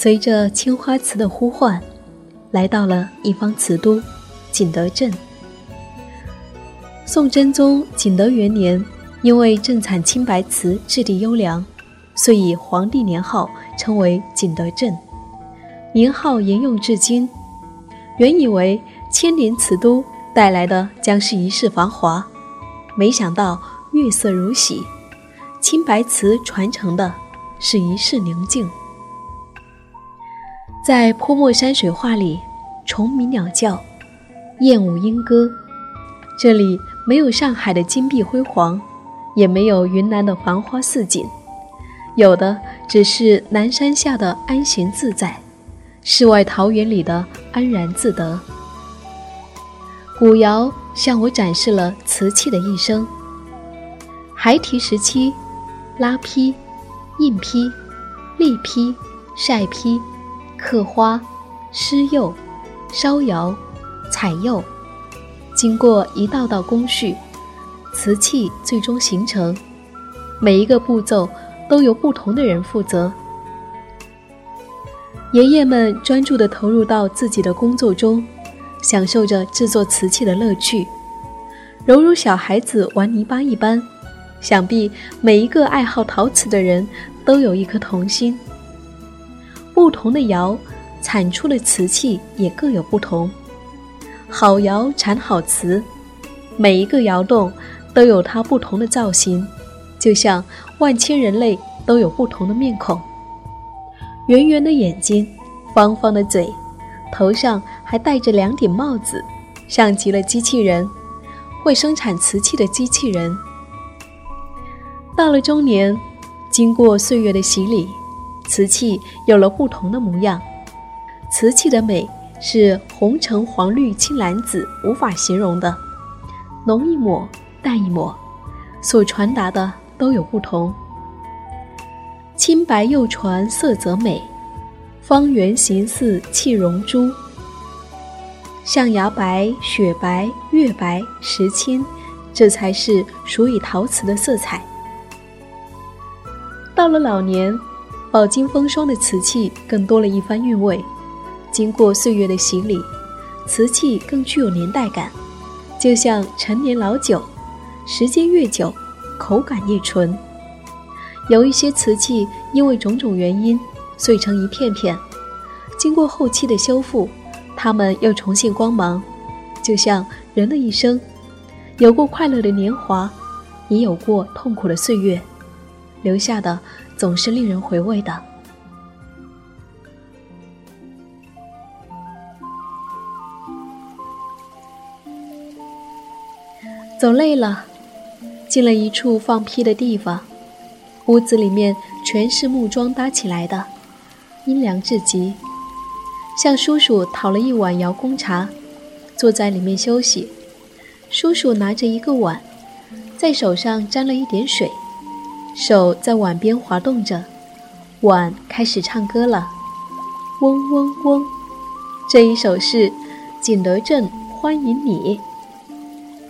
随着青花瓷的呼唤，来到了一方瓷都景德镇。宋真宗景德元年，因为镇产青白瓷质地优良，遂以皇帝年号称为景德镇，名号沿用至今。原以为千年瓷都带来的将是一世繁华，没想到月色如洗，青白瓷传承的是一世宁静。在泼墨山水画里，虫鸣鸟叫，燕舞莺歌。这里没有上海的金碧辉煌，也没有云南的繁花似锦，有的只是南山下的安闲自在，世外桃源里的安然自得。古窑向我展示了瓷器的一生：孩提时期，拉坯、印坯、立坯、晒坯。刻花、施釉、烧窑、彩釉，经过一道道工序，瓷器最终形成。每一个步骤都由不同的人负责。爷爷们专注地投入到自己的工作中，享受着制作瓷器的乐趣，犹如小孩子玩泥巴一般。想必每一个爱好陶瓷的人都有一颗童心。不同的窑产出的瓷器也各有不同，好窑产好瓷，每一个窑洞都有它不同的造型，就像万千人类都有不同的面孔，圆圆的眼睛，方方的嘴，头上还戴着两顶帽子，像极了机器人，会生产瓷器的机器人。到了中年，经过岁月的洗礼。瓷器有了不同的模样，瓷器的美是红橙黄绿青蓝紫无法形容的，浓一抹淡一抹，所传达的都有不同。青白釉传色泽美，方圆形似砌绒珠，象牙白、雪白、月白、石青，这才是属于陶瓷的色彩。到了老年。饱经风霜的瓷器更多了一番韵味，经过岁月的洗礼，瓷器更具有年代感，就像陈年老酒，时间越久，口感越纯。有一些瓷器因为种种原因碎成一片片，经过后期的修复，它们又重现光芒。就像人的一生，有过快乐的年华，也有过痛苦的岁月，留下的。总是令人回味的。走累了，进了一处放屁的地方，屋子里面全是木桩搭起来的，阴凉至极。向叔叔讨了一碗瑶宫茶，坐在里面休息。叔叔拿着一个碗，在手上沾了一点水。手在碗边滑动着，碗开始唱歌了，嗡嗡嗡。这一首是《景德镇欢迎你》。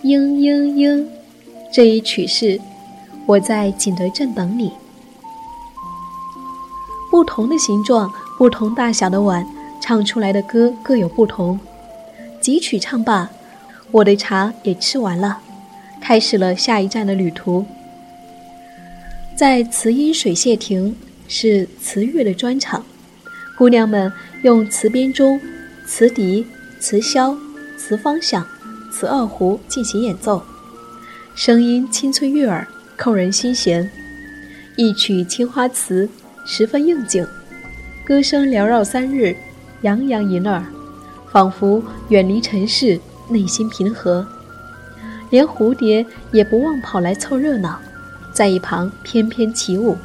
嘤嘤嘤，这一曲是我在景德镇等你。不同的形状、不同大小的碗，唱出来的歌各有不同。几曲唱罢，我的茶也吃完了，开始了下一站的旅途。在慈音水榭亭是慈乐的专场，姑娘们用词编钟、词笛、词箫、词方响、词二胡进行演奏，声音清脆悦耳，扣人心弦。一曲《青花瓷》十分应景，歌声缭绕三日，洋洋盈耳，仿佛远离尘世，内心平和。连蝴蝶也不忘跑来凑热闹，在一旁翩翩起舞。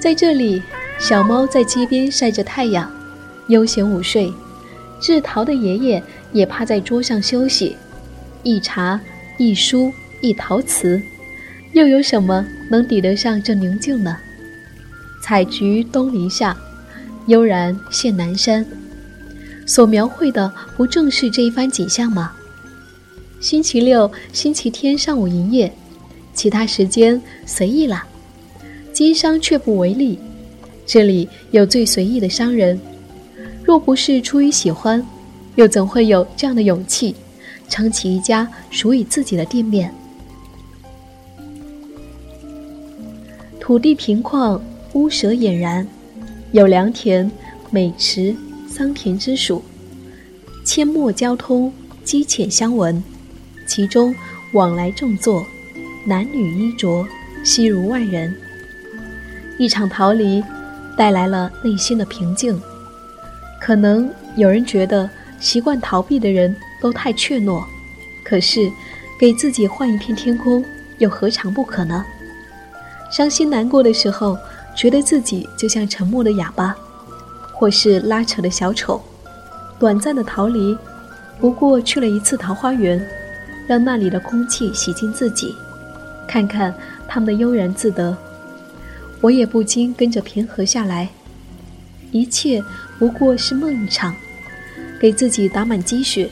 在这里，小猫在街边晒着太阳，悠闲午睡。制陶的爷爷也趴在桌上休息，一茶。一书一陶瓷，又有什么能抵得上这宁静呢？采菊东篱下，悠然见南山。所描绘的不正是这一番景象吗？星期六、星期天上午营业，其他时间随意啦。经商却不为例，这里有最随意的商人。若不是出于喜欢，又怎会有这样的勇气？撑起一家属于自己的店面。土地平旷，屋舍俨然，有良田、美池、桑田之属，阡陌交通，鸡犬相闻。其中往来众坐，男女衣着，悉如外人。一场逃离，带来了内心的平静。可能有人觉得，习惯逃避的人。都太怯懦，可是给自己换一片天空，又何尝不可呢？伤心难过的时候，觉得自己就像沉默的哑巴，或是拉扯的小丑。短暂的逃离，不过去了一次桃花源，让那里的空气洗净自己，看看他们的悠然自得，我也不禁跟着平和下来。一切不过是梦一场，给自己打满鸡血。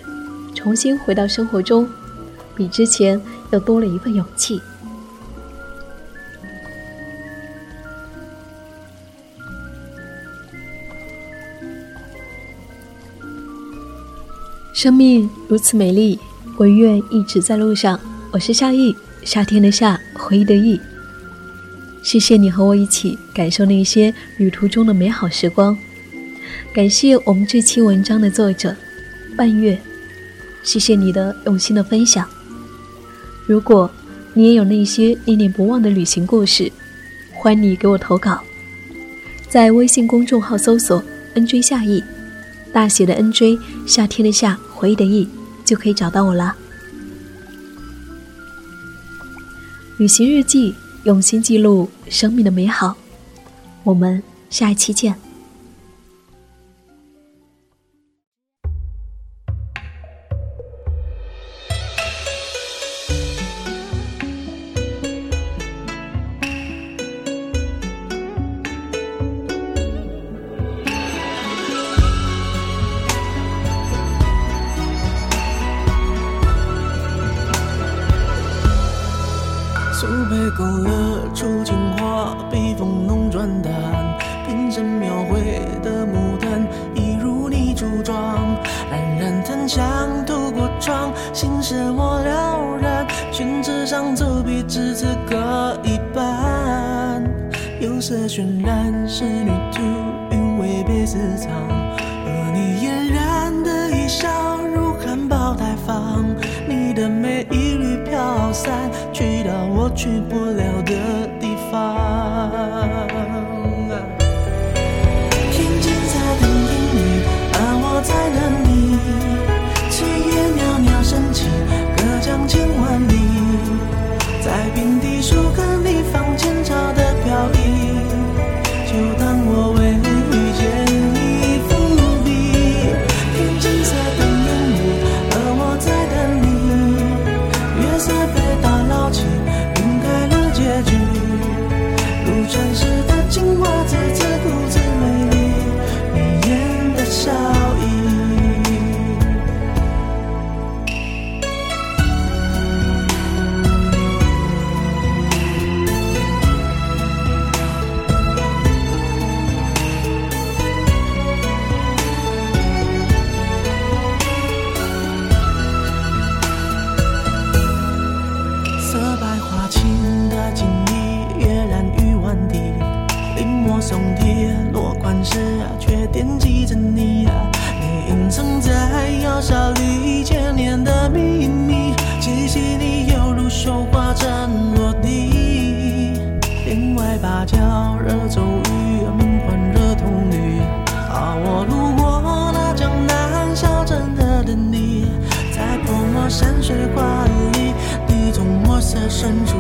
重新回到生活中，比之前又多了一份勇气。生命如此美丽，我愿一直在路上。我是夏意，夏天的夏，回忆的忆。谢谢你和我一起感受那些旅途中的美好时光。感谢我们这期文章的作者半月。谢谢你的用心的分享。如果你也有那些念念不忘的旅行故事，欢迎你给我投稿，在微信公众号搜索 “nj 夏意”，大写的 “nj”，夏天的夏，回忆的忆，就可以找到我啦。旅行日记，用心记录生命的美好。我们下一期见。勾勒出情画，笔锋浓转淡，平生描绘的牡丹，一如你初妆。冉冉檀香透过窗，心事我了然。宣纸上走笔，只字各一半。釉色渲染，仕女图，韵味别私藏。而你嫣然的一笑，如含苞待放。你的美一缕飘散。去不了的地方。天青色等烟雨而我在等你。炊烟袅袅升起隔江千万里。在瓶底书汉隶仿前朝的飘逸。就当我为遇见你伏笔。天青色等烟雨而我在等你。月色被打捞起结局如传世的青花瓷自顾自美丽你眼的笑山落地。帘外芭蕉惹骤雨，门环惹铜绿。而，我路过那江南小镇的等你，在泼墨山水画里，你从墨色深处。